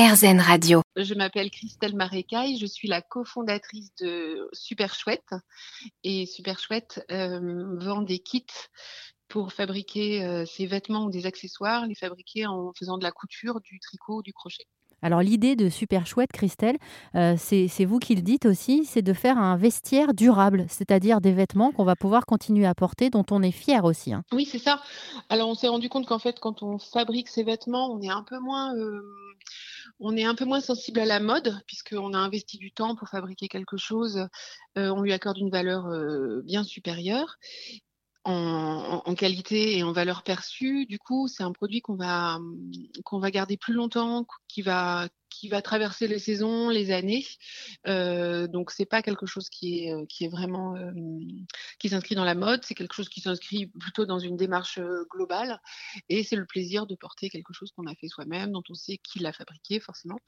RZN Radio. Je m'appelle Christelle Marécaille, je suis la cofondatrice de Super Chouette. Et Super Chouette euh, vend des kits pour fabriquer euh, ses vêtements ou des accessoires, les fabriquer en faisant de la couture, du tricot, du crochet. Alors l'idée de Super Chouette, Christelle, euh, c'est vous qui le dites aussi, c'est de faire un vestiaire durable, c'est-à-dire des vêtements qu'on va pouvoir continuer à porter, dont on est fier aussi. hein. Oui, c'est ça. Alors on s'est rendu compte qu'en fait, quand on fabrique ces vêtements, on est un peu moins, euh, on est un peu moins sensible à la mode, puisqu'on a investi du temps pour fabriquer quelque chose. euh, on lui accorde une valeur euh, bien supérieure. En, qualité et en valeur perçue, du coup, c'est un produit qu'on va qu'on va garder plus longtemps, qui va qui va traverser les saisons, les années. Euh, donc c'est pas quelque chose qui est euh, qui est vraiment euh, qui s'inscrit dans la mode, c'est quelque chose qui s'inscrit plutôt dans une démarche euh, globale. Et c'est le plaisir de porter quelque chose qu'on a fait soi-même, dont on sait qui l'a fabriqué forcément,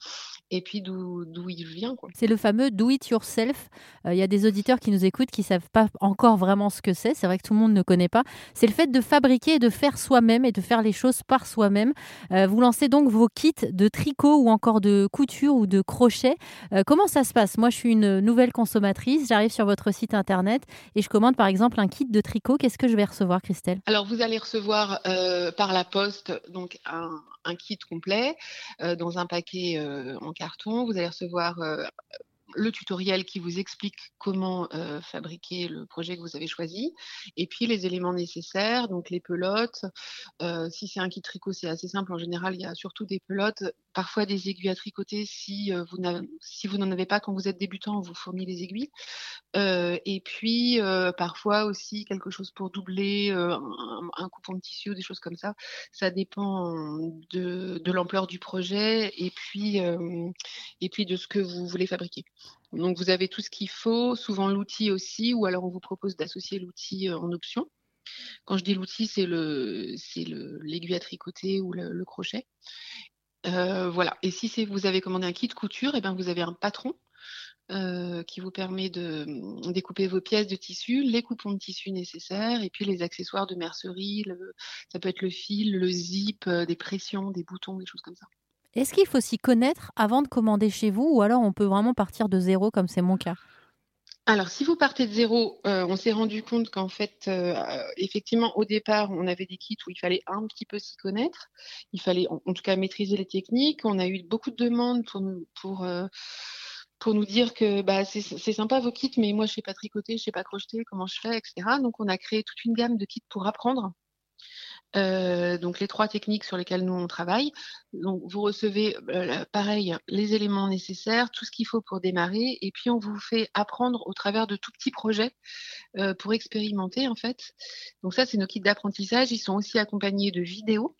et puis d'où il vient. C'est le fameux do it yourself. Il y a des auditeurs qui nous écoutent qui savent pas encore vraiment ce que c'est. C'est vrai que tout le monde ne connaît pas. C'est le fait de fabriquer et de faire soi-même et de faire les choses par soi-même. Vous lancez donc vos kits de tricot ou encore de couture ou de crochet. Euh, comment ça se passe? Moi, je suis une nouvelle consommatrice. J'arrive sur votre site internet et je commande par exemple un kit de tricot. Qu'est-ce que je vais recevoir, Christelle? Alors vous allez recevoir euh, par la poste donc un, kit complet euh, dans un paquet en carton. Vous allez recevoir le tutoriel qui vous explique comment euh, fabriquer le projet que vous avez choisi, et puis les éléments nécessaires, donc les pelotes. Euh, si c'est un kit tricot, c'est assez simple. En général, il y a surtout des pelotes, parfois des aiguilles à tricoter. Si euh, vous n'avez- si vous n'en avez pas quand vous êtes débutant, on vous fournit les aiguilles. Euh, et puis euh, parfois aussi quelque chose pour doubler euh, un, coupon de tissu des choses comme ça. Ça dépend de, de l'ampleur du projet et puis euh, et puis de ce que vous voulez fabriquer. Donc vous avez tout ce qu'il faut, souvent l'outil aussi, ou alors on vous propose d'associer l'outil euh, en option. Quand je dis l'outil, c'est le c'est le l'aiguille à tricoter ou le, le crochet. Euh, voilà. Et si vous avez commandé un kit couture, et ben vous avez un patron euh, qui vous permet de hum, découper vos pièces de tissu, les coupons de tissu nécessaires et puis les accessoires de mercerie. le- ça peut être le fil, le zip, euh, des pressions, des boutons, des choses comme ça. Est-ce qu'il faut s'y connaître avant de commander chez vous ou alors on peut vraiment partir de zéro comme c'est mon cas? Alors, si vous partez de zéro, euh, on s'est rendu compte qu'en fait, euh, effectivement, au départ, on avait des kits où il fallait un petit peu s'y connaître. Il fallait, en, en tout cas, maîtriser les techniques. On a eu beaucoup de demandes pour euh, pour nous dire que bah, c'est sympa vos kits, mais moi, je sais pas tricoter, je sais pas crocheter, comment je fais, etc. Donc, on a créé toute une gamme de kits pour apprendre. Euh, donc les trois techniques sur lesquelles nous on travaille. Donc vous recevez euh, pareil les éléments nécessaires, tout ce qu'il faut pour démarrer, et puis on vous fait apprendre au travers de tout petits projets euh, pour expérimenter en fait. Donc ça c'est nos kits d'apprentissage. Ils sont aussi accompagnés de vidéos.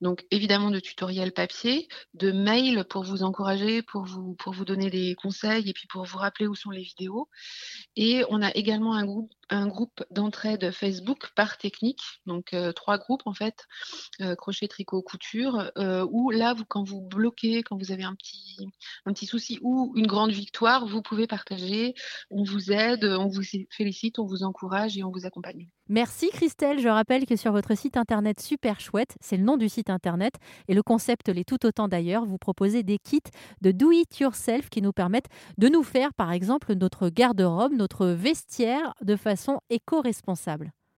Donc évidemment de tutoriels papier, de mails pour vous encourager, pour vous pour vous donner des conseils et puis pour vous rappeler où sont les vidéos. Et on a également un groupe un groupe d'entraide Facebook par technique, donc euh, trois groupes en fait, euh, crochet, tricot, couture, euh, où là vous quand vous bloquez, quand vous avez un petit un petit souci ou une grande victoire, vous pouvez partager. On vous aide, on vous félicite, on vous encourage et on vous accompagne. Merci Christelle, je rappelle que sur votre site internet super chouette, c'est le nom du site internet et le concept l'est tout autant d'ailleurs, vous proposez des kits de do it yourself qui nous permettent de nous faire par exemple notre garde-robe, notre vestiaire de façon éco-responsable.